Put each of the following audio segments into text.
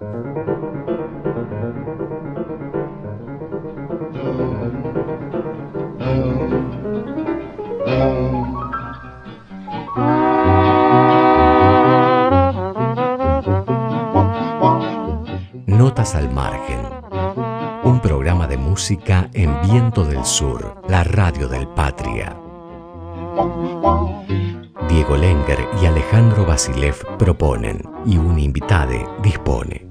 Notas al margen. Un programa de música en Viento del Sur, la radio del Patria. Diego Lenger y Alejandro Basilev proponen y un invitade dispone.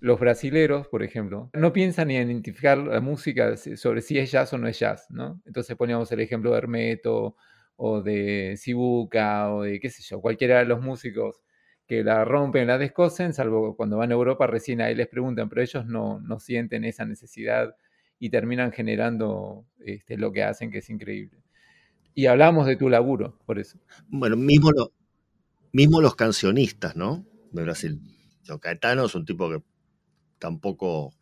Los brasileros, por ejemplo, no piensan en identificar la música sobre si es jazz o no es jazz, ¿no? Entonces poníamos el ejemplo de Hermeto o de Sibuca o de qué sé yo, cualquiera de los músicos que la rompen, la descosen, salvo cuando van a Europa recién ahí les preguntan, pero ellos no, no sienten esa necesidad y terminan generando este, lo que hacen, que es increíble. Y hablamos de tu laburo, por eso. Bueno, mismo, mismo los cancionistas, ¿no? De Brasil. Yo, Caetano es un tipo que tampoco,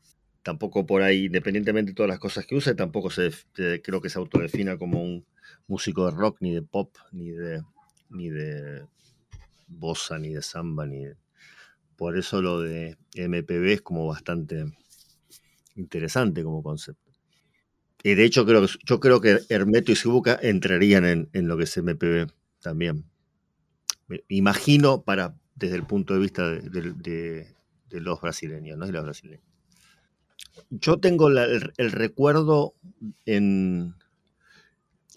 tampoco por ahí, independientemente de todas las cosas que usa, tampoco se, creo que se autodefina como un músico de rock, ni de pop, ni de, ni de bossa, ni de samba, ni Por eso lo de MPB es como bastante interesante como concepto. Y de hecho, creo yo creo que Hermeto y Sibuca entrarían en, lo que es MPB también. Imagino para, desde el punto de vista de, los brasileños, ¿no? De brasileños. Yo tengo el, recuerdo en,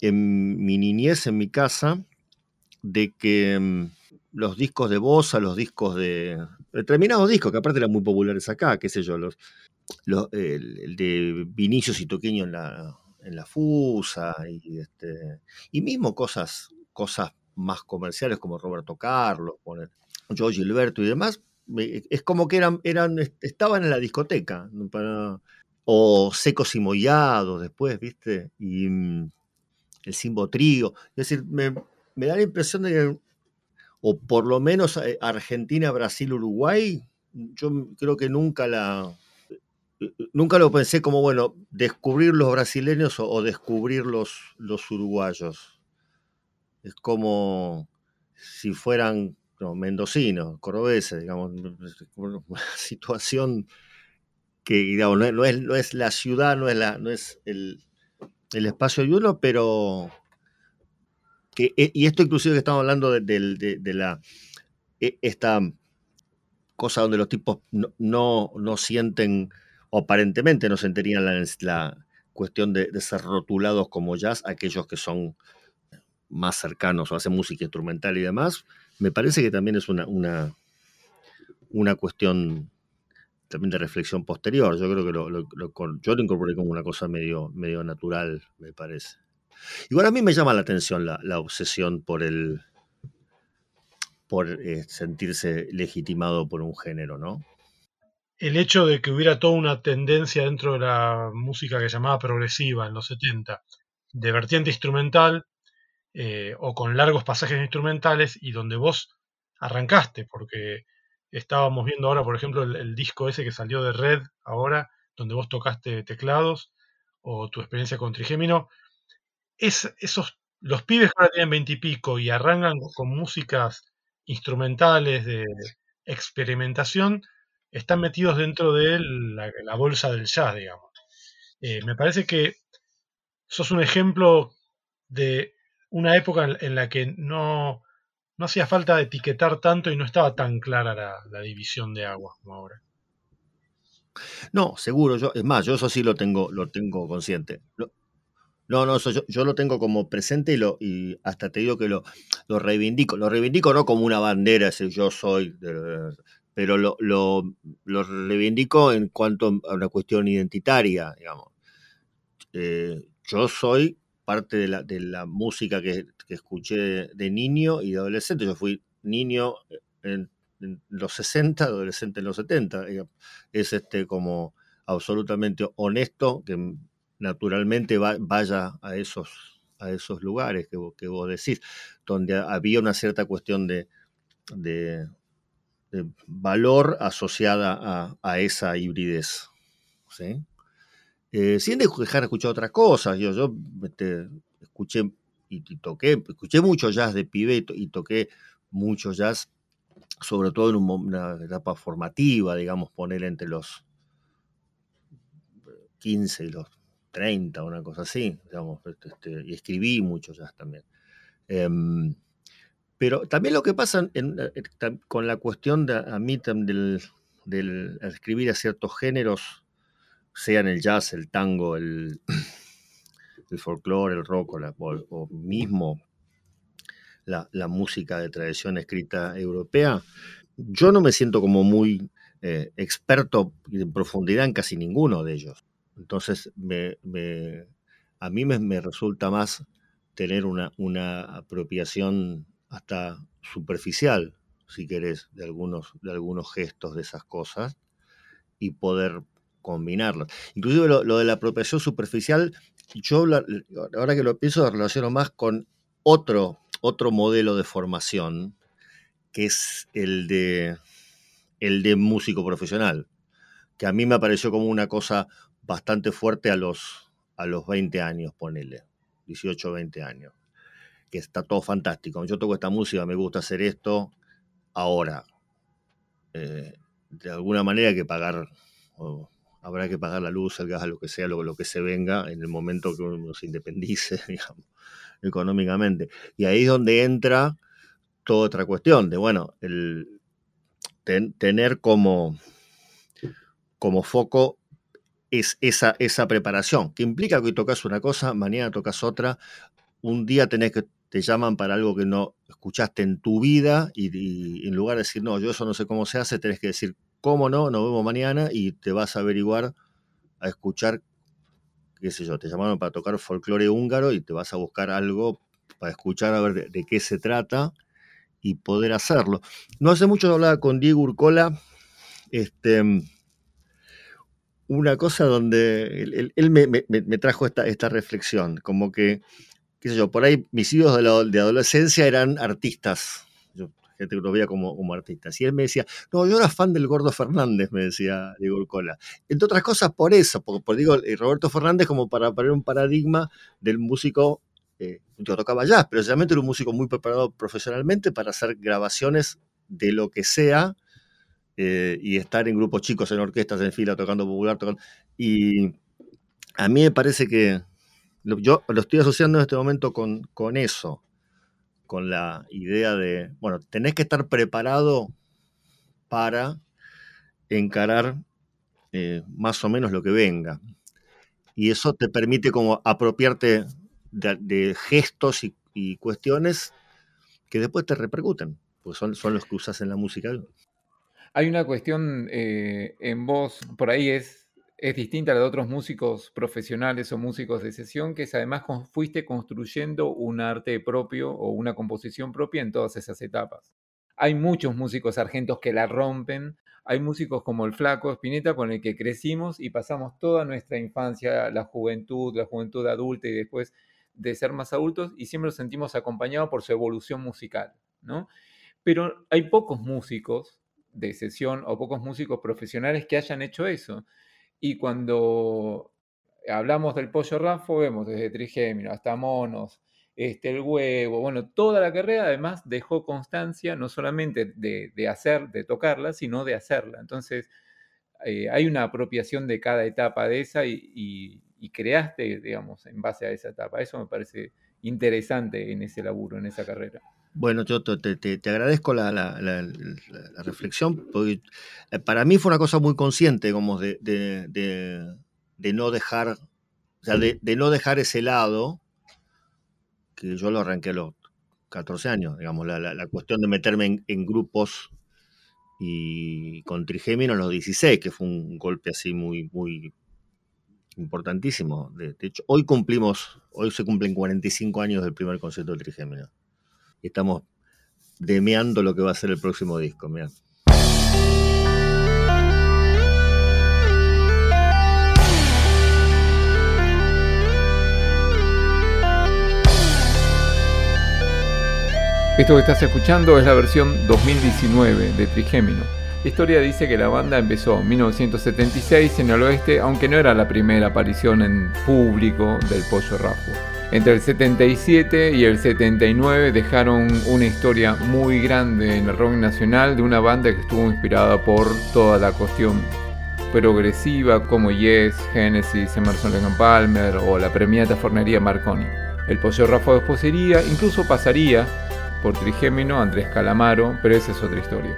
en mi niñez, en mi casa, de que mm, los discos de Bossa, los discos de. determinados discos, que aparte eran muy populares acá, qué sé yo, los, el, de Vinicius y Toqueño en la, en la Fusa, y, este, y mismo cosas, cosas más comerciales como Roberto Carlos, Joe Gilberto y demás, es como que eran, eran, estaban en la discoteca, o secos y mollados después, ¿viste? Y mm, el Simbo Trío. Es decir, me, da la impresión de que, o por lo menos eh, Argentina, Brasil, Uruguay, yo creo que nunca la. Nunca lo pensé como, bueno, descubrir los brasileños o, descubrir los, los uruguayos. Es como si fueran mendocinos, cordobeses, digamos, una situación que digamos, no, es, no, es, la ciudad, no es, la, no es el, el espacio de uno, pero que, eh, y esto inclusive que estamos hablando de, la e, esta cosa donde los tipos no, no, sienten, o aparentemente no sentirían la, la cuestión de, ser rotulados como jazz, aquellos que son más cercanos o hacen música instrumental y demás, me parece que también es una, una, una cuestión también de reflexión posterior. Yo creo que lo, yo lo incorporé como una cosa medio, medio natural, me parece. Igual a mí me llama la atención la, obsesión por el por eh, sentirse legitimado por un género, ¿no? El hecho de que hubiera toda una tendencia dentro de la música que llamaba progresiva en los 70, de vertiente instrumental eh, o con largos pasajes instrumentales y donde vos arrancaste, porque estábamos viendo ahora, por ejemplo, el, disco ese que salió de Red ahora, donde vos tocaste teclados, o tu experiencia con Trigémino, es, esos, los pibes que ahora tienen veintipico y, arrancan con músicas instrumentales de experimentación, están metidos dentro de la, bolsa del jazz, digamos. Eh, me parece que sos un ejemplo de una época en la que no, no hacía falta etiquetar tanto y no estaba tan clara la, división de agua como ahora. No, seguro, yo, es más, yo eso sí lo tengo, lo tengo consciente. No, no, yo, lo tengo como presente y, hasta te digo que lo, lo reivindico. Lo reivindico no como una bandera, si yo soy, pero lo, lo, reivindico en cuanto a una cuestión identitaria, digamos. Eh, yo soy parte de la, de la música que, escuché de, niño y de adolescente. Yo fui niño en, los 60, adolescente en los 70. Es este como absolutamente honesto que naturalmente vaya a esos, a esos lugares que, vos decís, donde había una cierta cuestión de, de, valor asociada a, esa hibridez. ¿sí? Eh, sin dejar de escuchar otras cosas. Yo, yo este, escuché y, toqué, escuché mucho jazz de pibe y, toqué mucho jazz, sobre todo en una etapa formativa, digamos, poner entre los 15 y los 30, una cosa así, digamos, este, este, y escribí mucho jazz también. Em, pero también lo que pasa eh, con la cuestión de, a mí del, del escribir a ciertos géneros, sean el jazz, el tango, el, el folclore, el rock o, mismo la, música de tradición escrita europea, yo no me siento como muy eh, experto en profundidad en casi ninguno de ellos. Entonces, a mí me, resulta más tener una, una, apropiación hasta superficial, si querés, de algunos, de algunos gestos de esas cosas y poder combinarlos. Inclusive lo, de la apropiación superficial, yo ahora que lo pienso, lo relaciono más con otro, otro modelo de formación, que es el de, el de músico profesional, que a mí me pareció como una cosa bastante fuerte a los, a los 20 años, ponele, 18, 20 años, que está todo fantástico. Yo toco esta música, me gusta hacer esto, ahora, eh, de alguna manera hay que pagar, habrá que pagar la luz, el gas, lo que sea, lo, lo que se venga en el momento que uno se independice, digamos, económicamente. Y ahí es donde entra toda otra cuestión de, bueno, el tener como, como foco es esa, esa preparación, que implica que hoy tocas una cosa, mañana tocas otra, un día tenés que, te llaman para algo que no escuchaste en tu vida y, en lugar de decir, no, yo eso no sé cómo se hace, tenés que decir, cómo no, nos vemos mañana y te vas a averiguar, a escuchar, qué sé yo, te llamaron para tocar folclore húngaro y te vas a buscar algo para escuchar a ver de, de qué se trata y poder hacerlo. No hace mucho hablaba con Diego Urcola, este una cosa donde él, me, trajo esta, reflexión, como que, qué sé yo, por ahí mis hijos de, adolescencia eran artistas, yo gente que lo veía como, como artistas, y él me decía, no, yo era fan del Gordo Fernández, me decía Diego Urcola. Entre otras cosas por eso, porque, digo, eh, Roberto Fernández como para poner un paradigma del músico eh, yo tocaba jazz, pero realmente era un músico muy preparado profesionalmente para hacer grabaciones de lo que sea, eh, y estar en grupos chicos, en orquestas, en fila, tocando popular. Y a mí me parece que yo lo estoy asociando en este momento con, con eso, con la idea de, bueno, tenés que estar preparado para encarar eh, más o menos lo que venga. Y eso te permite como apropiarte de, gestos y, y, cuestiones que después te repercuten, porque son, son los que usas en la música. Hay una cuestión eh, en voz, por ahí es, es distinta a la de otros músicos profesionales o músicos de sesión, que es además fuiste construyendo un arte propio o una composición propia en todas esas etapas. Hay muchos músicos argentos que la rompen, hay músicos como el Flaco Spinetta con el que crecimos y pasamos toda nuestra infancia, la juventud, la juventud adulta y después de ser más adultos y siempre nos sentimos acompañados por su evolución musical, ¿no? Pero hay pocos músicos de sesión o pocos músicos profesionales que hayan hecho eso. Y cuando hablamos del pollo Rafo, vemos desde Trigémino hasta Monos, este, el huevo, bueno, toda la carrera además dejó constancia no solamente de, hacer, de tocarla, sino de hacerla. Entonces, eh, hay una apropiación de cada etapa de esa y, y, creaste, digamos, en base a esa etapa. Eso me parece interesante en ese laburo, en esa carrera. Bueno, yo te, agradezco la, reflexión, porque eh, para mí fue una cosa muy consciente, como de, no dejar, o sea, de, no dejar ese lado, que yo lo arranqué a los 14 años, digamos, la, cuestión de meterme en, grupos y con Trigémino a los 16, que fue un golpe así muy, muy importantísimo. De, hecho, hoy cumplimos, hoy se cumplen 45 años del primer concierto de Trigémino estamos demeando lo que va a ser el próximo disco. Mirá. Esto que estás escuchando es la versión 2019 de Trigémino. La historia dice que la banda empezó en 1976 en el oeste, aunque no era la primera aparición en público del Pollo Rafo. Entre el 77 y el 79 dejaron una historia muy grande en el rock nacional de una banda que estuvo inspirada por toda la cuestión progresiva como Yes, Genesis, Emerson Lake Palmer o la premiata fornería Marconi. El Pollo Rafo después sería, incluso pasaría por Trigémino, Andrés Calamaro, pero esa es otra historia.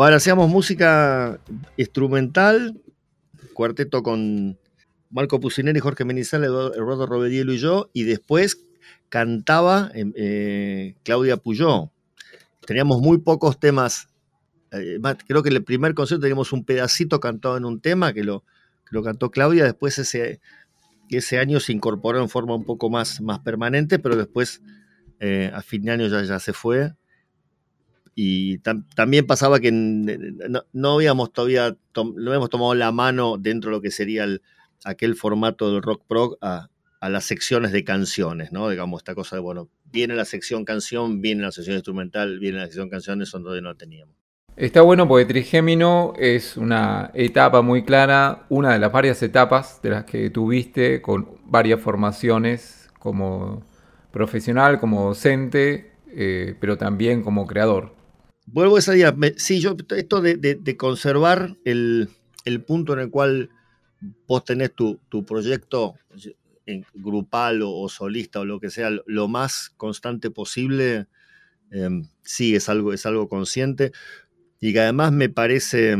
Bueno, hacíamos música instrumental, cuarteto con Marco Pucineri, Jorge Menizal, Eduardo Robedielo y yo, y después cantaba em, eh, Claudia Puyó. Teníamos muy pocos temas, eh, creo que en el primer concierto teníamos un pedacito cantado en un tema que lo, lo cantó Claudia, después ese, ese año se incorporó en forma un poco más, más permanente, pero después eh, a fin de año ya, ya se fue y también pasaba que no, habíamos todavía no habíamos tomado la mano dentro de lo que sería aquel formato del rock prog a, las secciones de canciones, ¿no? Digamos, esta cosa de, bueno, viene la sección canción, viene la sección instrumental, viene la sección canciones, eso todavía no teníamos. Está bueno porque Trigémino es una etapa muy clara, una de las varias etapas de las que tuviste con varias formaciones como profesional, como docente, eh, pero también como creador. Vuelvo a esa idea. sí, yo, esto de, conservar el, punto en el cual vos tenés tu, proyecto en grupal o, solista o lo que sea, lo más constante posible, em, sí, es algo, es algo consciente. Y que además me parece,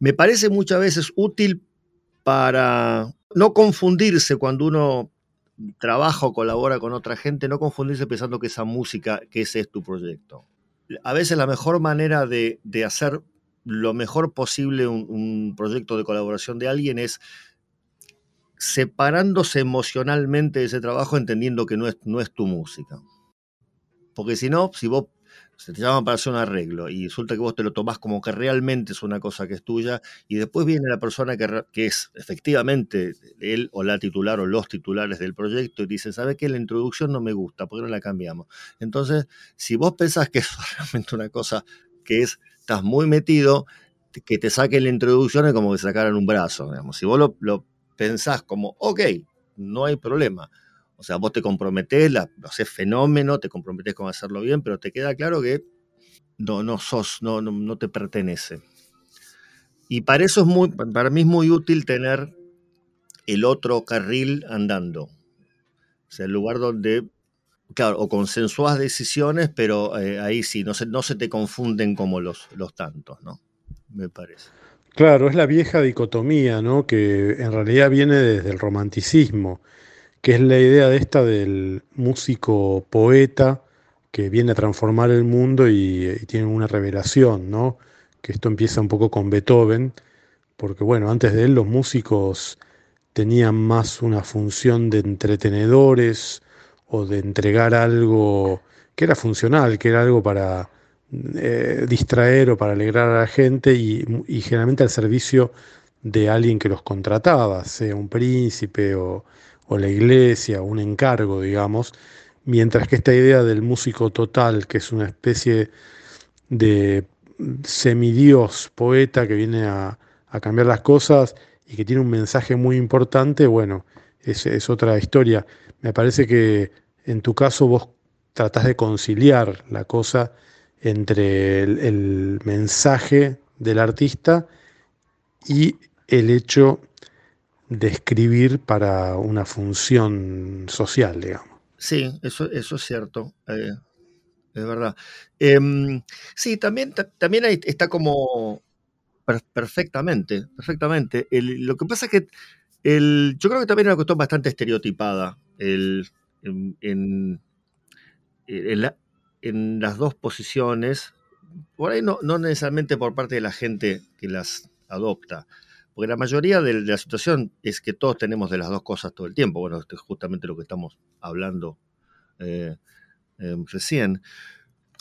me parece muchas veces útil para no confundirse cuando uno trabaja o colabora con otra gente, no confundirse pensando que esa música, que ese es tu proyecto a veces la mejor manera de, hacer lo mejor posible un, proyecto de colaboración de alguien es separándose emocionalmente de ese trabajo, entendiendo que no es, no es tu música. Porque si no, si vos se te llama para hacer un arreglo y resulta que vos te lo tomás como que realmente es una cosa que es tuya y después viene la persona que, que es efectivamente él o la titular o los titulares del proyecto y dice, ¿sabe qué? La introducción no me gusta, ¿por qué no la cambiamos? Entonces, si vos pensás que es realmente una cosa que es, estás muy metido, que te saquen la introducción es como que sacaran un brazo, digamos. Si vos lo, lo pensás como, ok, no hay problema o sea, vos te comprometés, lo haces fenómeno, te comprometés con hacerlo bien, pero te queda claro que no, no sos, no, no, te pertenece. Y para eso es muy, para mí es muy útil tener el otro carril andando. O sea, el lugar donde, claro, o consensuás decisiones, pero eh, ahí sí, no se, no se te confunden como los, los tantos, ¿no? Me parece. Claro, es la vieja dicotomía, ¿no? Que en realidad viene desde el romanticismo que es la idea de esta del músico poeta que viene a transformar el mundo y, tiene una revelación, ¿no? Que esto empieza un poco con Beethoven, porque bueno, antes de él los músicos tenían más una función de entretenedores o de entregar algo que era funcional, que era algo para eh, distraer o para alegrar a la gente y, y generalmente al servicio de alguien que los contrataba, sea un príncipe o, o la iglesia, un encargo, digamos, mientras que esta idea del músico total, que es una especie de semidios, poeta que viene a, cambiar las cosas y que tiene un mensaje muy importante, bueno, es, es, otra historia. Me parece que en tu caso vos tratás de conciliar la cosa entre el, mensaje del artista y el hecho de escribir para una función social, digamos. Sí, eso, eso es cierto. Eh, es verdad. Em, sí, también, también está como perfectamente, perfectamente. lo que pasa es que el, yo creo que también es una cuestión bastante estereotipada el, en, en, las dos posiciones, por ahí no, no, necesariamente por parte de la gente que las adopta, porque la mayoría de, la situación es que todos tenemos de las dos cosas todo el tiempo. Bueno, esto es justamente lo que estamos hablando eh, Em, recién.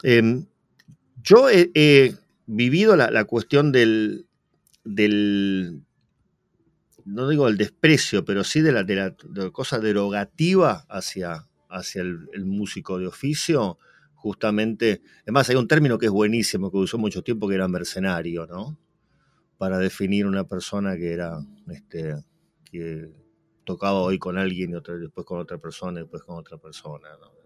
Em, yo he, vivido la, cuestión del, no digo el desprecio, pero sí de la, de la, cosa derogativa hacia, hacia el, músico de oficio, justamente, además hay un término que es buenísimo, que usó mucho tiempo, que era mercenario, ¿no? Para definir una persona que era, este, que tocaba hoy con alguien y otra, después con otra persona y después con otra persona, ¿no?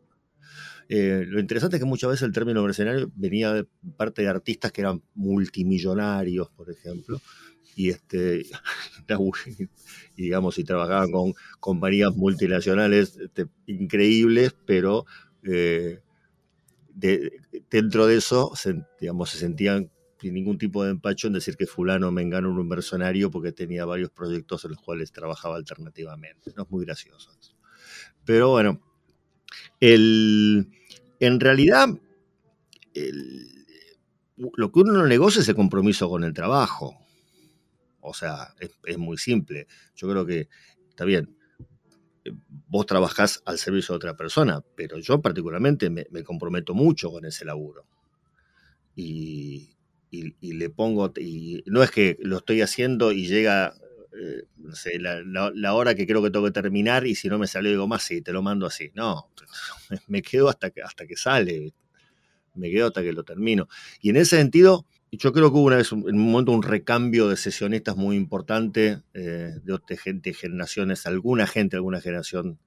Eh, lo interesante es que muchas veces el término mercenario venía de parte de artistas que eran multimillonarios, por ejemplo, y este digamos y trabajaban con compañías multinacionales este, increíbles, pero eh, dentro de eso digamos, se sentían sin ningún tipo de empacho en decir que fulano me enganó un mercenario porque tenía varios proyectos en los cuales trabajaba alternativamente. No es muy gracioso. Pero bueno, el, en realidad, lo que uno no negocia es el compromiso con el trabajo. O sea, es, muy simple. Yo creo que está bien. Vos trabajás al servicio de otra persona, pero yo particularmente me, comprometo mucho con ese laburo. Y, le pongo, y no es que lo estoy haciendo y llega eh, la, hora que creo que tengo que terminar y si no me sale digo más, sí, te lo mando así. No, me quedo hasta que, hasta que sale, me quedo hasta que lo termino. Y en ese sentido, yo creo que hubo una vez, en un momento, un recambio de sesionistas muy importante eh, de gente, generaciones, alguna gente, alguna generación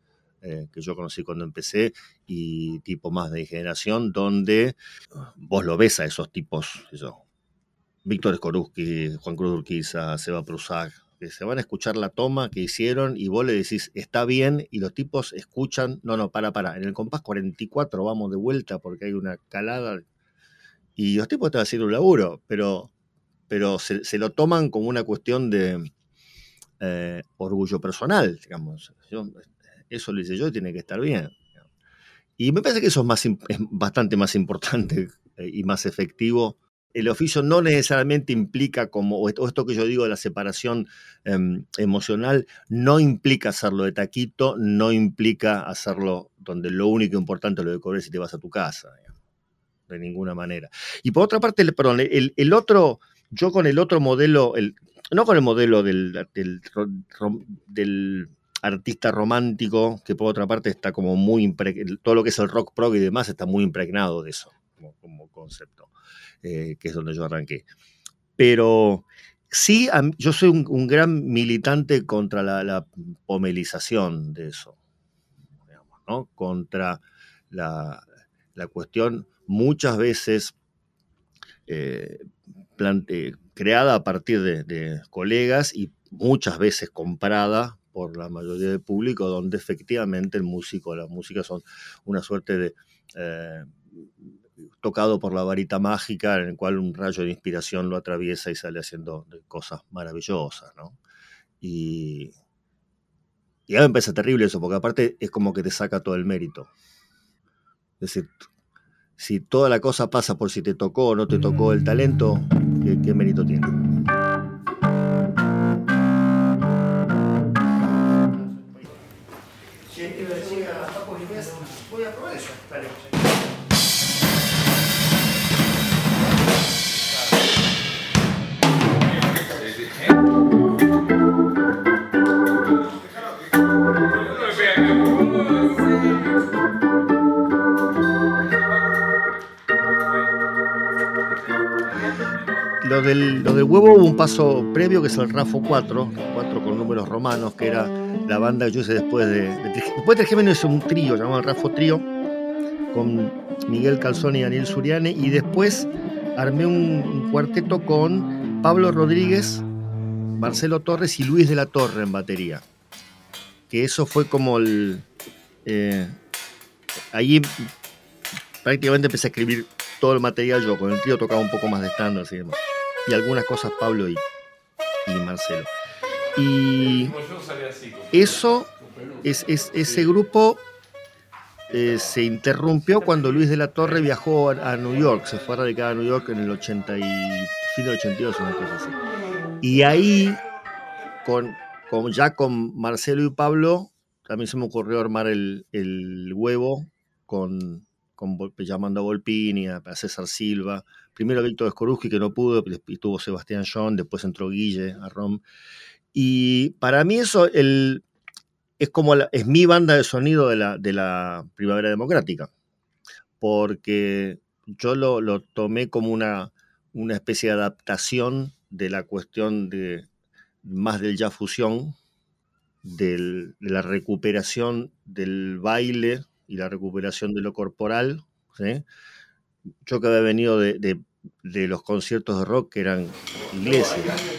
eh, que yo conocí cuando empecé y tipo más de generación, donde vos lo ves a esos tipos, Víctor Skoruski, Juan Cruz Urquiza, Seba Prusak, que se van a escuchar la toma que hicieron y vos le decís, está bien, y los tipos escuchan, no, no, para, para, en el compás 44 vamos de vuelta porque hay una calada, y los tipos están haciendo un laburo, pero, pero se, lo toman como una cuestión de eh, orgullo personal, digamos. eso lo hice yo y tiene que estar bien. Y me parece que eso es, más, es bastante más importante eh, y más efectivo el oficio no necesariamente implica como, o esto que yo digo de la separación em, emocional, no implica hacerlo de taquito, no implica hacerlo donde lo único importante es lo de cobrar si te vas a tu casa, de ninguna manera. Y por otra parte, perdón, el, otro, yo con el otro modelo, el, no con el modelo del, artista romántico, que por otra parte está como muy, todo lo que es el rock prog y demás está muy impregnado de eso como concepto. Eh, que es donde yo arranqué. Pero sí, yo soy un, gran militante contra la, pomelización de eso, ¿no? contra la, cuestión muchas veces eh, creada a partir de, colegas y muchas veces comprada por la mayoría del público, donde efectivamente el músico, la música son una suerte de eh, tocado por la varita mágica en el cual un rayo de inspiración lo atraviesa y sale haciendo cosas maravillosas, ¿no? Y, y a mí me parece terrible eso, porque aparte es como que te saca todo el mérito. Es decir, si toda la cosa pasa por si te tocó o no te tocó el talento, qué mérito tiene? Lo del, huevo hubo un paso previo que es el RAFO 4, 4 con números romanos, que era la banda que yo hice después de. de después de Géminis es un trío llamado el RAFO Trío, con Miguel Calzoni y Daniel Suriane, y después armé un, cuarteto con Pablo Rodríguez, Marcelo Torres y Luis de la Torre en batería. Que eso fue como el. Eh, ahí prácticamente empecé a escribir todo el material yo. Con el tío tocaba un poco más de estándar y demás. Y algunas cosas Pablo y, y Marcelo. Y eso, es, es- ese grupo eh, se interrumpió cuando Luis de la Torre viajó a, New York. Se fue a radicar a New York en el 80 y, fin del 82, una cosa así. Y ahí, con, ya con Marcelo y Pablo, también se me ocurrió armar el, el huevo con, con llamando a Volpini, a César Silva. Primero Víctor Escoruski, que no pudo, y tuvo Sebastián John, después entró Guille a Rom. Y para mí eso es como es mi banda de sonido de la, de la Primavera Democrática, porque yo lo, tomé como una, una especie de adaptación de la cuestión de más del ya fusión, de la recuperación del baile y la recuperación de lo corporal. Yo que había venido de- de los conciertos de rock que eran iglesias.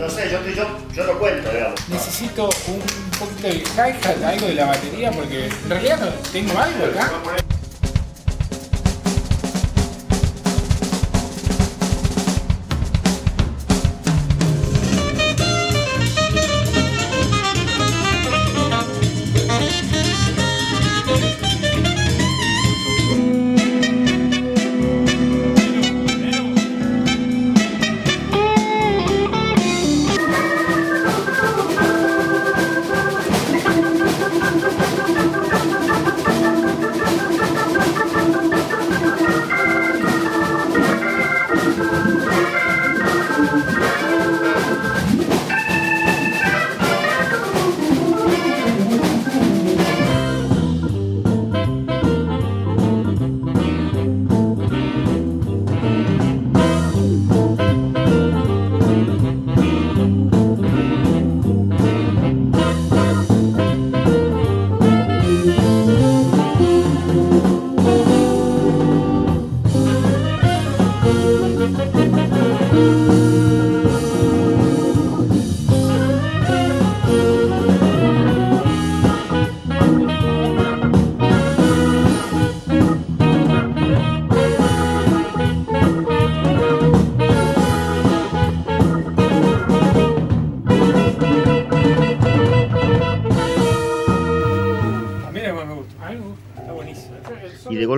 No sé, yo, yo, yo lo cuento, digamos. Necesito un poquito de hi-hat, algo de la batería, porque en realidad no tengo algo acá.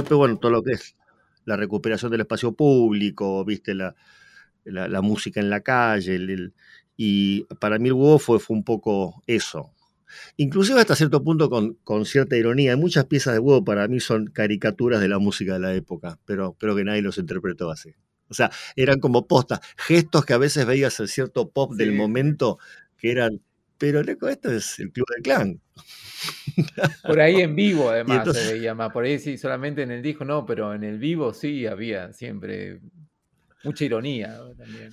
Golpe, bueno, todo lo que es la recuperación del espacio público, viste, la, la, la música en la calle, el- el- y para mí el huevo fue, fue un poco eso. Inclusive hasta cierto punto con, con cierta ironía. Hay muchas piezas de huevo para mí son caricaturas de la música de la época, pero creo que nadie los interpretó así. O sea, eran como postas, gestos que a veces veías en cierto pop del momento que eran, pero loco, esto es el Club del Clan. Por ahí en vivo, además, entonces- se veía más. Por ahí sí, solamente en el disco no, pero en el vivo sí había siempre mucha ironía también.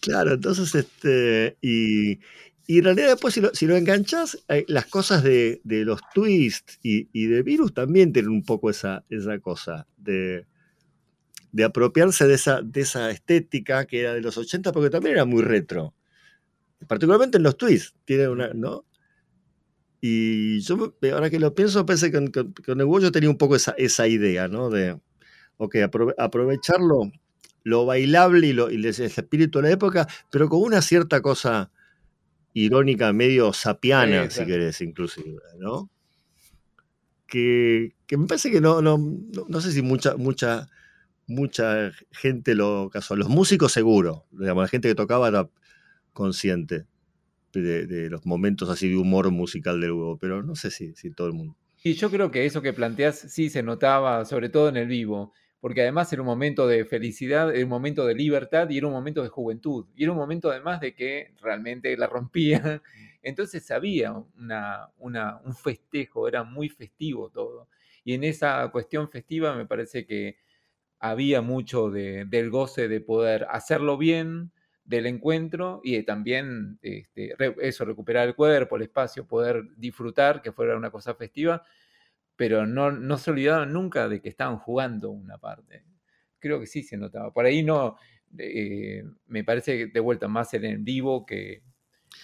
Claro, entonces, este, y, y en realidad después si lo, si lo enganchás, eh, las cosas de, de los twists y, y de Virus también tienen un poco esa, esa cosa de, de apropiarse de esa, de esa estética que era de los 80, porque también era muy retro. Particularmente en los twists, tiene una, ¿no? Y yo, ahora que lo pienso, pensé que con, con, el yo tenía un poco esa, esa idea, ¿no? De, ok, aprove- aprovecharlo lo bailable y, lo, y el espíritu de la época, pero con una cierta cosa irónica, medio sapiana, Sí, si querés, inclusive, ¿no? Que, que me parece que no, no, no, no sé si mucha, mucha, mucha gente lo casó. Los músicos seguro, digamos, la gente que tocaba era consciente de, de los momentos así de humor musical del huevo, pero no sé si, si todo el mundo. Y yo creo que eso que planteas sí se notaba, sobre todo en el vivo, porque además era un momento de felicidad, era un momento de libertad y era un momento de juventud. Y era un momento además de que realmente la rompía. Entonces había una, una- un festejo, era muy festivo todo. Y en esa cuestión festiva me parece que había mucho de- del goce de poder hacerlo bien, del encuentro y también este, re- eso, recuperar el cuerpo, el espacio, poder disfrutar, que fuera una cosa festiva, pero no, no se olvidaban nunca de que estaban jugando una parte. Creo que sí se notaba. Por ahí no, eh, me parece que de vuelta más en el vivo que,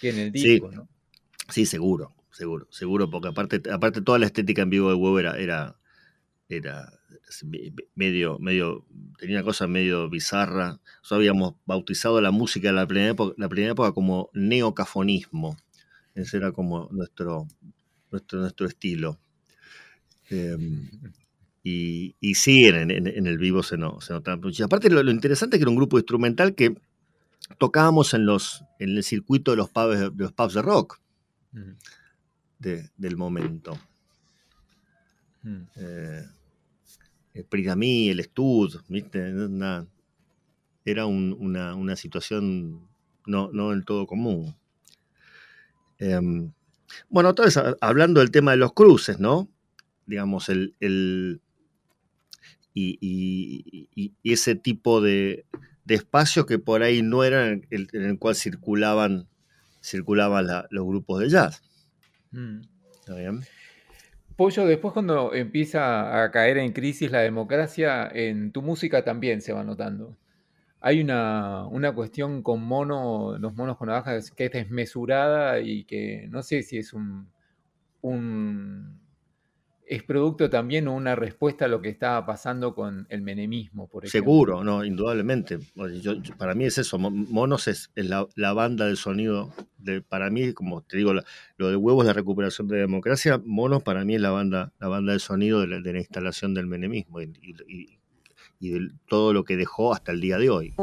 que en el Sí. disco, ¿no? Sí, seguro, seguro, seguro, porque aparte, aparte toda la estética en vivo de huevo era, era, era me- medio, medio, tenía una cosa medio bizarra. Nosotros habíamos bautizado la música de la primera época, la primera época como neocafonismo. Ese era como nuestro, nuestro, nuestro estilo. Eh, y, y sí, en, en- en el vivo se, no, se notaba mucho. Aparte, lo, lo interesante es que era un grupo instrumental que tocábamos en, los, en el circuito de los pubs, de los pubs de rock de- del momento. mm. Eh, el Prigami, el Stud, ¿viste? Una- era un- una, una situación no, no del todo común. Em, bueno, otra vez a- hablando del tema de los cruces, ¿no? Digamos, el, el- y, y- y- y ese tipo de, de espacios que por ahí no eran el, en el cual circulaban, circulaban la- los grupos de jazz. Mm. ¿Está bien? Pollo, después cuando empieza a caer en crisis la democracia, en tu música también se va notando. Hay una, una cuestión con mono, los monos con navajas, que es desmesurada y que no sé si es un, un es producto también una respuesta a lo que estaba pasando con el menemismo, por ejemplo. Seguro, no, indudablemente. Para mí es eso. Mo- Monos es, la, banda del sonido. De, para mí, como te digo, la- lo de huevos, la recuperación de la democracia. Monos para mí es la banda, la banda del sonido de la, de la instalación del menemismo y, y- y- y de todo lo que dejó hasta el día de hoy.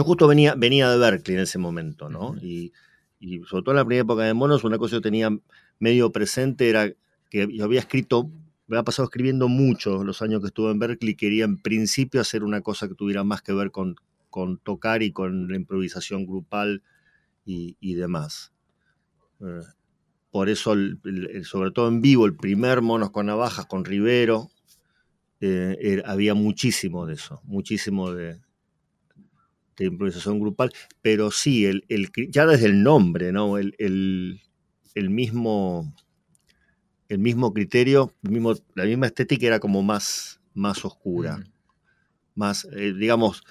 Yo justo venía, venía de Berkeley en ese momento, ¿no? y, y, sobre todo en la primera época de Monos, una cosa que yo tenía medio presente era que yo había escrito, me había pasado escribiendo mucho los años que estuve en Berkeley, quería en principio hacer una cosa que tuviera más que ver con, con tocar y con la improvisación grupal y, y demás. Eh, por eso, sobre todo en vivo, el primer Monos con Navajas con Rivero, eh, había muchísimo de eso, muchísimo de, de improvisación grupal, pero sí, el, el, ya desde el nombre, ¿no? El, el, mismo, el mismo criterio, mismo, la misma estética era como más, más oscura, más, eh, digamos,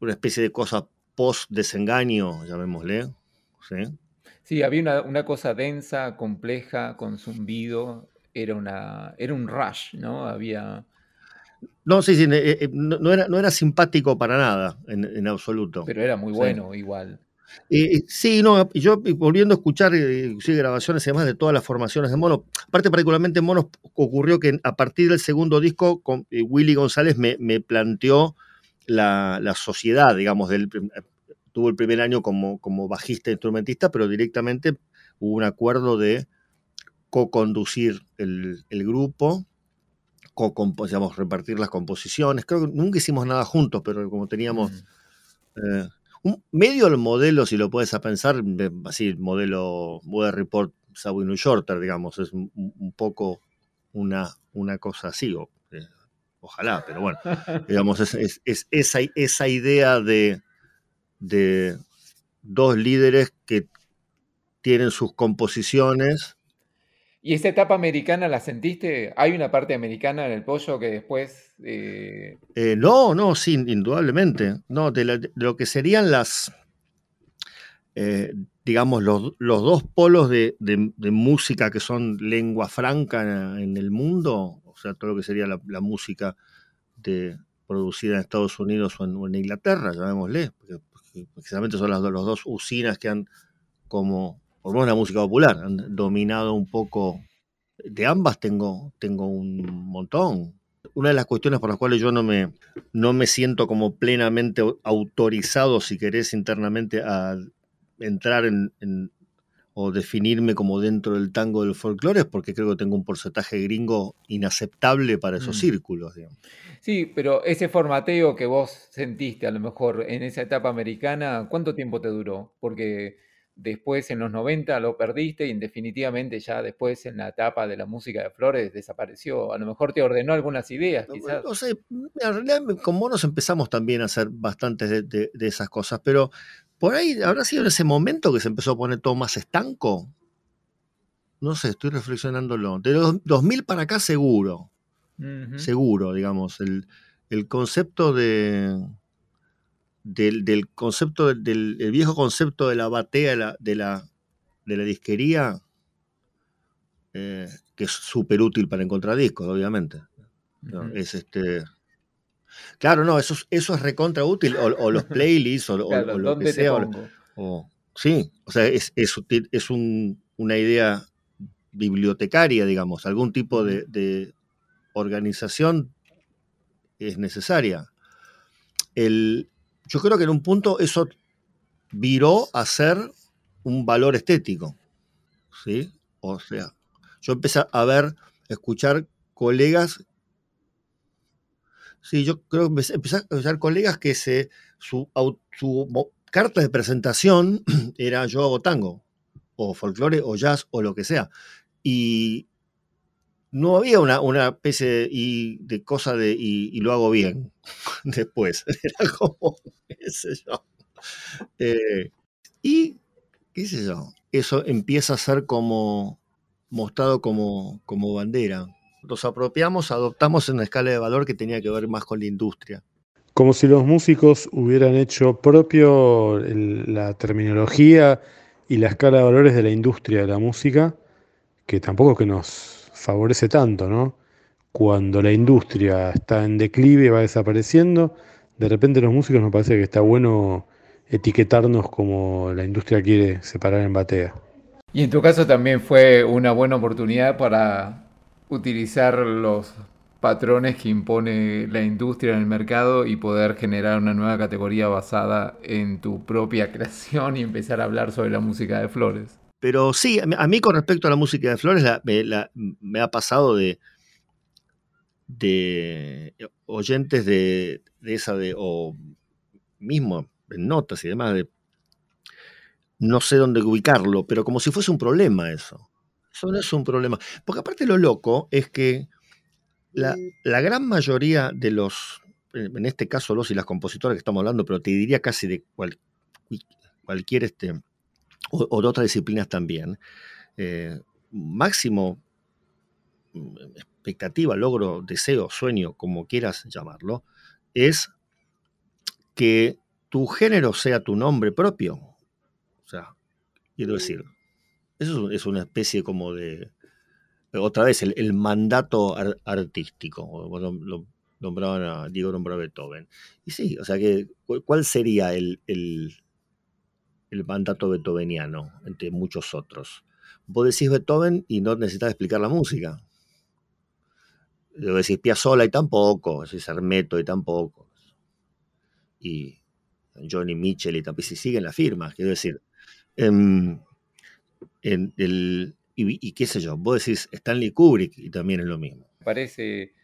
una especie de cosa post-desengaño, llamémosle. ¿sí? Sí, había una, una, cosa densa, compleja, con zumbido. Era, una, era un rush, ¿no? Había. No, sí, sí, eh, eh, no, era, no era simpático para nada, en, absoluto. Pero era muy bueno, igual. sí, no, yo volviendo a escuchar grabaciones además de todas las formaciones de Mono, aparte particularmente en Monos ocurrió que a partir del segundo disco con, eh, Willy González me, me planteó la, la, sociedad, digamos, del, tuvo el primer año como, como bajista e instrumentista, pero directamente hubo un acuerdo de co-conducir el, grupo, co digamos, repartir las composiciones. Creo que nunca hicimos nada juntos, pero como teníamos eh, un medio el modelo, si lo puedes pensar, así, el modelo Weather Report New Shorter, digamos, es un, poco una, una cosa así, eh, ojalá, pero bueno, digamos, es, es esa, esa idea de de dos líderes que tienen sus composiciones. ¿Y esta etapa americana la sentiste? ¿Hay una parte americana en el pollo que después... Eh, eh, no, no, sí, indudablemente. No, de, lo que serían las, eh, digamos, los, dos polos de, música que son lengua franca en, el mundo, o sea, todo lo que sería la, música de, producida en Estados Unidos o en, Inglaterra, llamémosle, porque precisamente son las, los dos usinas que han, como, por lo menos la música popular, han dominado un poco. De ambas tengo, tengo un montón. Una de las cuestiones por las cuales yo no me, no me siento como plenamente autorizado, si querés, internamente a entrar en, o definirme como dentro del tango del folclore es porque creo que tengo un porcentaje gringo inaceptable para esos mm. círculos. Digamos. Sí, pero ese formateo que vos sentiste a lo mejor en esa etapa americana, ¿cuánto tiempo te duró? Porque después en los 90 lo perdiste y definitivamente ya después en la etapa de la música de Flores desapareció. A lo mejor te ordenó algunas ideas, quizás. No, sé, en realidad con nos empezamos también a hacer bastantes de, esas cosas, pero por ahí habrá sido en ese momento que se empezó a poner todo más estanco. No sé, estoy reflexionándolo. De los 2000 para acá seguro seguro, digamos. El, concepto de. Del, concepto del el viejo concepto de la batea de la, de la, de la disquería, eh, que es súper útil para encontrar discos, obviamente. Es este. Claro, no, eso, eso es recontra útil, o, los playlists, o, lo que sea. O, sí, o sea, es, es, es una idea bibliotecaria, digamos, algún tipo de, organización es necesaria. El, yo creo que en un punto eso viró a ser un valor estético. ¿sí? O sea, yo empecé a ver, escuchar colegas. Sí, yo creo que empecé, a escuchar colegas que se, su, su carta de presentación era yo hago tango, o folclore, o jazz, o lo que sea. Y no había una, una especie de, de cosa de y, lo hago bien después. Era como, qué sé yo. Eh, y, qué sé yo, eso empieza a ser como mostrado como, como bandera. Nos apropiamos, adoptamos en una escala de valor que tenía que ver más con la industria. Como si los músicos hubieran hecho propio la terminología y la escala de valores de la industria de la música, que tampoco que nos favorece tanto, ¿no? Cuando la industria está en declive, va desapareciendo, de repente los músicos nos parece que está bueno etiquetarnos como la industria quiere separar en batea. Y en tu caso también fue una buena oportunidad para utilizar los patrones que impone la industria en el mercado y poder generar una nueva categoría basada en tu propia creación y empezar a hablar sobre la música de Flores. Pero sí, a mí con respecto a la música de Flores me, ha pasado de, de oyentes de, esa de, o mismo en notas y demás, de no sé dónde ubicarlo, pero como si fuese un problema eso. Eso no es un problema. Porque aparte lo loco es que la, gran mayoría de los, en este caso los y las compositoras que estamos hablando, pero te diría casi de cualquier, este, o, de otras disciplinas también, eh, máximo mm, expectativa, logro, deseo, sueño, como quieras llamarlo, es que tu género sea tu nombre propio. O sea, quiero decir, eso es una especie como de, otra vez, el, mandato artístico. Lo, nombraban a Diego nombró Beethoven. Y sí, o sea que, ¿cuál sería el, el, mandato beethoveniano entre muchos otros? Vos decís Beethoven y no necesitas explicar la música. Lo decís Piazzolla y tampoco, decís Hermeto y tampoco. Y Johnny Mitchell y tampoco, si siguen las firmas, quiero decir. Em, en el, y, qué sé yo, vos decís Stanley Kubrick y también es lo mismo. Parece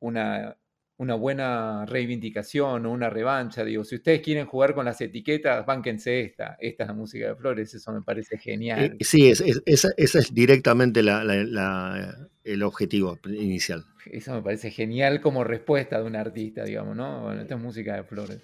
una, una buena reivindicación o una revancha. Digo, si ustedes quieren jugar con las etiquetas, bánquense esta. Esta es la música de Flores, eso me parece genial. Eh, sí, es, esa, es directamente el objetivo inicial. Eso me parece genial como respuesta de un artista, digamos, ¿no? Bueno, esta es música de Flores.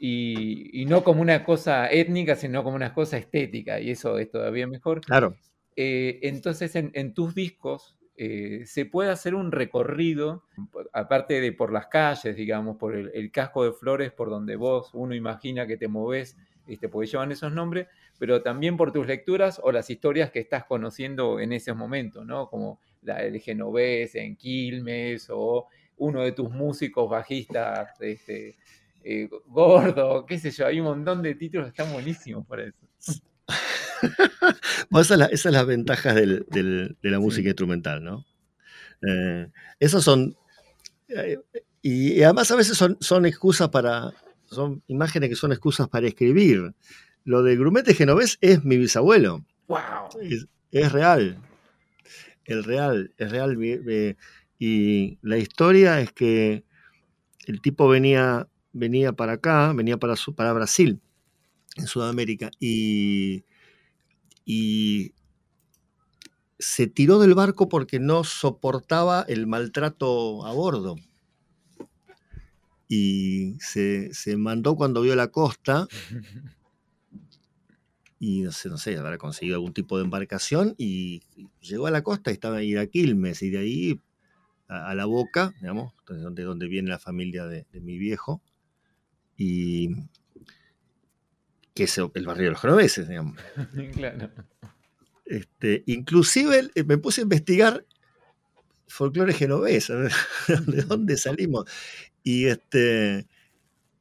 Y, no como una cosa étnica, sino como una cosa estética, y eso es todavía mejor. Claro. Eh, entonces, en, tus discos eh, se puede hacer un recorrido, aparte de por las calles, digamos, por el, casco de flores, por donde vos, uno imagina que te moves, este, porque llevan esos nombres, pero también por tus lecturas o las historias que estás conociendo en ese momento, ¿no? Como la del Genovés en Quilmes o uno de tus músicos bajistas, este, eh, gordo, qué sé yo, hay un montón de títulos están buenísimos por eso. Esas, son las ventajas de la música instrumental, ¿no? Eh, esas son. Eh, y, además a veces son, son excusas para. Son imágenes que son excusas para escribir. Lo de Grumete Genovés es mi bisabuelo. ¡Wow! Es, real. El real, es real. Y la historia es que el tipo venía, venía para acá, venía para, para Brasil, en Sudamérica, y y se tiró del barco porque no soportaba el maltrato a bordo. Y se, mandó cuando vio la costa y no sé, no sé, habrá conseguido algún tipo de embarcación y llegó a la costa y estaba ahí a Quilmes y de ahí a, la boca, digamos, de donde, viene la familia de, de mi viejo. Y, que es el barrio de los genoveses, digamos. claro. Este, inclusive eh, me puse a investigar folclore genovés, de dónde salimos. Y, este,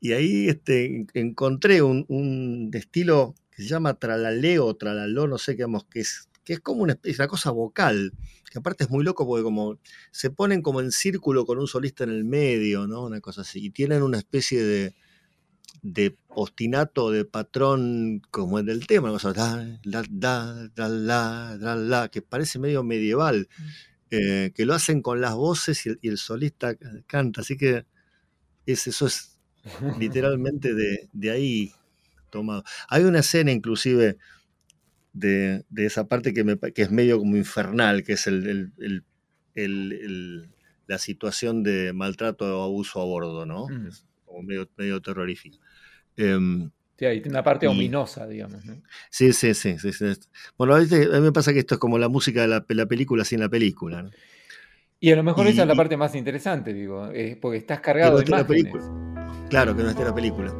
y ahí este, encontré un, estilo que se llama tralaleo, tralaló, no sé qué, que es, que es como una, una cosa vocal, que aparte es muy loco porque como se ponen como en círculo con un solista en el medio, ¿no? Una cosa así, y tienen una especie de, de ostinato, de patrón, como en el tema, que parece medio medieval, mm. eh, que lo hacen con las voces y el, solista canta, así que es, eso es literalmente de, ahí tomado. Hay una escena inclusive de, esa parte que, es medio como infernal, que es el, la situación de maltrato o abuso a bordo, ¿no? Mm. como medio, medio terrorífico. Em, sí, hay una parte ominosa, digamos. Sí, sí, sí, Bueno, a, mí me pasa que esto es como la música de la, película sin la película. Y a lo mejor esa es la parte más interesante, digo, porque estás cargado de imágenes. Claro, que no esté la película.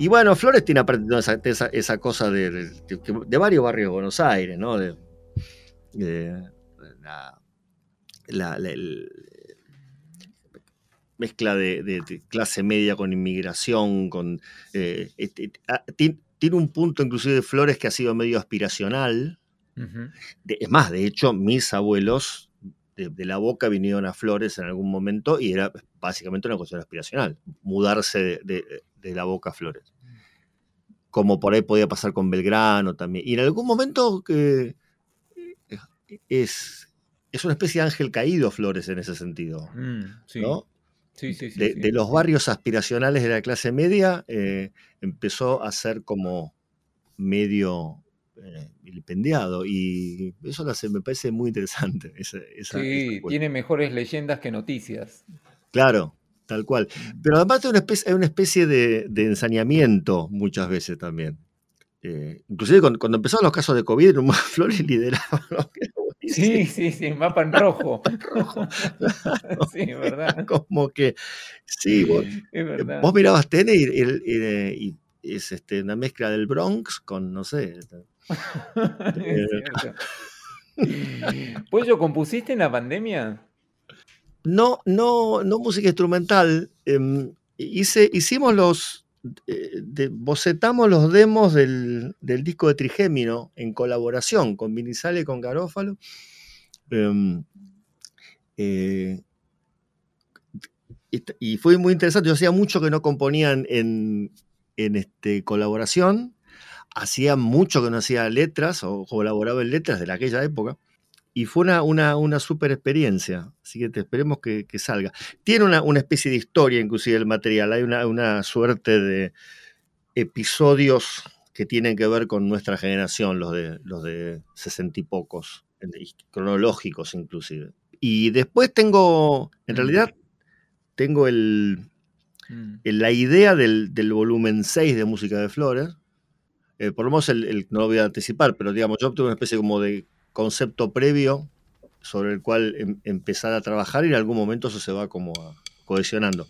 Y bueno, Flores tiene aprendido esa, esa, esa cosa de, de, de, varios barrios de Buenos Aires, ¿no? De, la, la, la el, mezcla de, clase media con inmigración, con eh, este, ah, tiene un punto inclusive de Flores que ha sido medio aspiracional. Uh -huh. de, es más, de hecho, mis abuelos de, de, la Boca vinieron a Flores en algún momento y era básicamente una cuestión aspiracional, mudarse de, de la Boca Flores. Como por ahí podía pasar con Belgrano también. Y en algún momento que es, es una especie de ángel caído Flores en ese sentido. Mm, sí. ¿no? Sí, sí, sí, de, los barrios aspiracionales de la clase media, eh, empezó a ser como medio eh. Y eso lo hace, me parece muy interesante. Esa, esa, sí, esa tiene mejores leyendas que noticias. Claro, tal cual. Pero además hay una especie, hay una especie de, de, ensañamiento muchas veces también. Eh, inclusive cuando, cuando, empezaron los casos de COVID, Flores lideraba Sí, sí, sí, mapa en rojo. rojo. Claro. Sí, verdad. Como que, sí, vos, vos mirabas TN y, y, y, es este, una mezcla del Bronx con, no sé. ¿Pollo compusiste en la pandemia? No, no, no música instrumental. Eh, hice, hicimos los, eh, bocetamos los demos del, disco de Trigémino en colaboración con Vinizale y con Garófalo. Um, eh, y, fue muy interesante. Yo hacía mucho que no componían en, en este, colaboración. Hacía mucho que no hacía letras o colaboraba en letras de aquella época. Y fue una, una, una super experiencia. Así que te esperemos que, que salga. Tiene una, una, especie de historia, inclusive, el material. Hay una, una suerte de episodios que tienen que ver con nuestra generación, los de, los de sesenta y pocos, cronológicos inclusive. Y después tengo, en realidad, tengo el, el, la idea del, del, volumen 6 de Música de Flores. Eh, por lo menos el, no lo voy a anticipar, pero digamos, yo tuve una especie como de concepto previo sobre el cual em, empezar a trabajar y en algún momento eso se va como cohesionando.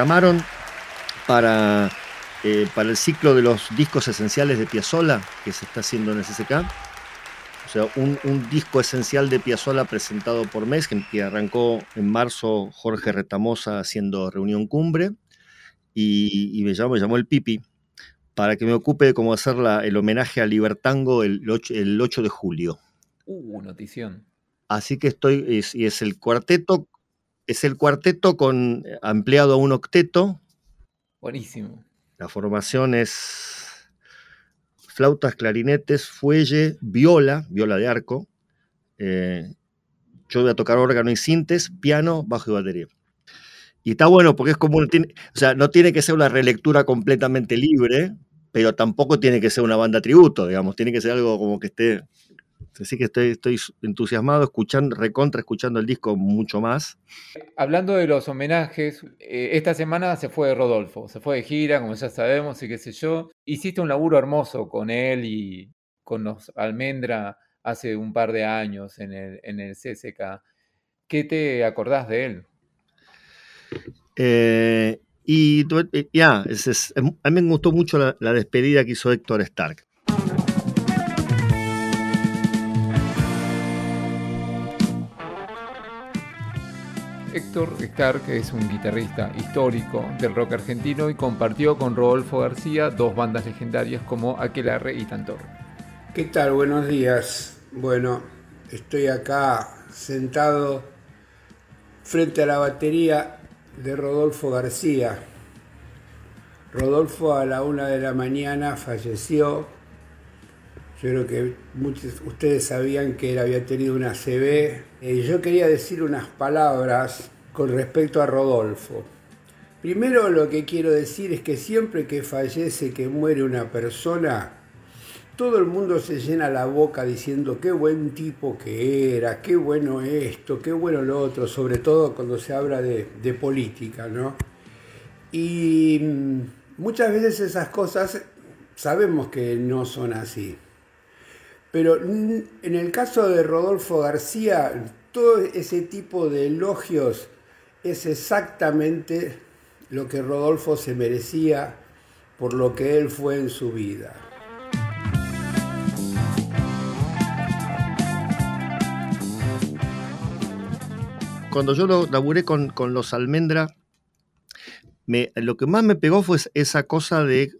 Llamaron para, eh, para el ciclo de los discos esenciales de Piazzolla que se está haciendo en el SSK. O sea, un, un disco esencial de Piazzolla presentado por mes, que, que arrancó en marzo Jorge Retamosa haciendo reunión cumbre, y, y me, llamó, me llamó el Pipi para que me ocupe de cómo hacer la- el homenaje a Libertango el 8, el 8 de julio. Uh, notición. Así que estoy, es- y es el cuarteto, es el cuarteto con ampliado a un octeto, Buenísimo. La formación es flautas, clarinetes, fuelle, viola, viola de arco. eh, yo voy a tocar órgano y sintes, piano, bajo y batería. Y está bueno porque es como, un- tiene- o sea, no tiene que ser una relectura completamente libre, pero tampoco tiene que ser una banda tributo, digamos, tiene que ser algo como que esté... Así que estoy, estoy entusiasmado, escuchando, recontra escuchando el disco mucho más. Hablando de los homenajes, eh, esta semana se fue Rodolfo, se fue de gira, como ya sabemos, y qué sé yo. Hiciste un laburo hermoso con él y con los Almendra hace un par de años en el, en el CSK. ¿Qué te acordás de él? Eh, y eh, ya, a mí me gustó mucho la, la despedida que hizo Héctor Stark. Héctor Stark es un guitarrista histórico del rock argentino y compartió con Rodolfo García dos bandas legendarias como Aquelarre y Tantor. ¿Qué tal? Buenos días. Bueno, estoy acá sentado frente a la batería de Rodolfo García. Rodolfo a la una de la mañana falleció. Yo creo que muchos ustedes sabían que él había tenido una CB. Eh, yo quería decir unas palabras con respecto a Rodolfo. Primero lo que quiero decir es que siempre que fallece, que muere una persona, todo el mundo se llena la boca diciendo qué buen tipo que era, qué bueno esto, qué bueno lo otro, sobre todo cuando se habla de, de política, ¿no? Y mm, muchas veces esas cosas sabemos que no son así. Pero en el caso de Rodolfo García, todo ese tipo de elogios es exactamente lo que Rodolfo se merecía por lo que él fue en su vida. Cuando yo lo laburé con, con los Almendra, me- lo que más me pegó fue esa cosa de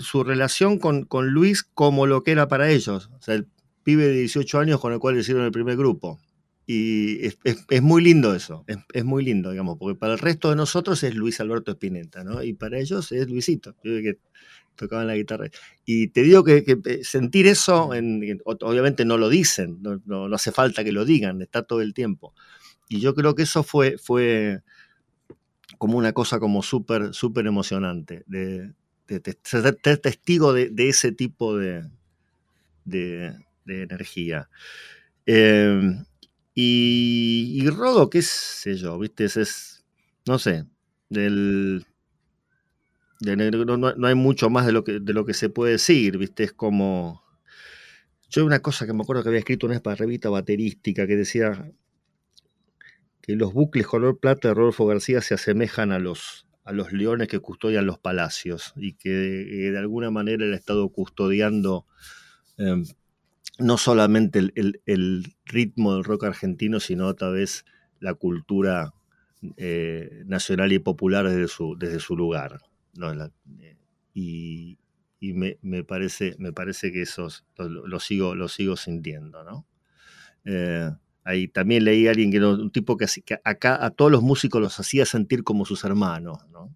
su relación con, con Luis como lo que era para ellos. O sea, el pibe de 18 años con el cual hicieron el primer grupo. Y es, muy lindo eso, es, es muy lindo, digamos, porque para el resto de nosotros es Luis Alberto Spinetta, ¿no? Y para ellos es Luisito, que tocaban la guitarra. Y te digo que, que, eh, sentir eso, en- obviamente no lo dicen, no, no- no hace falta que lo digan, está todo el tiempo. Y yo creo que eso fue, fue como una cosa como súper, súper emocionante, de, ser testigo de, ese tipo de, de energía. Em, y, Rodo, qué sé yo, viste, es, no sé, del, no, hay mucho más de lo, que, de lo que se puede decir, viste, es como... Yo una cosa que me acuerdo que había escrito una vez para revista baterística que decía que los bucles color plata de Rodolfo García se asemejan a los, a los leones que custodian los palacios y que, de alguna manera él ha estado custodiando em, no solamente el, ritmo del rock argentino, sino otra vez la cultura eh, nacional y popular desde su, desde su lugar. Eh, y, me, parece, me parece que eso lo, sigo, lo sigo sintiendo. ¿no? Ahí también leí a alguien que un tipo que, que, acá a todos los músicos los hacía sentir como sus hermanos. ¿no?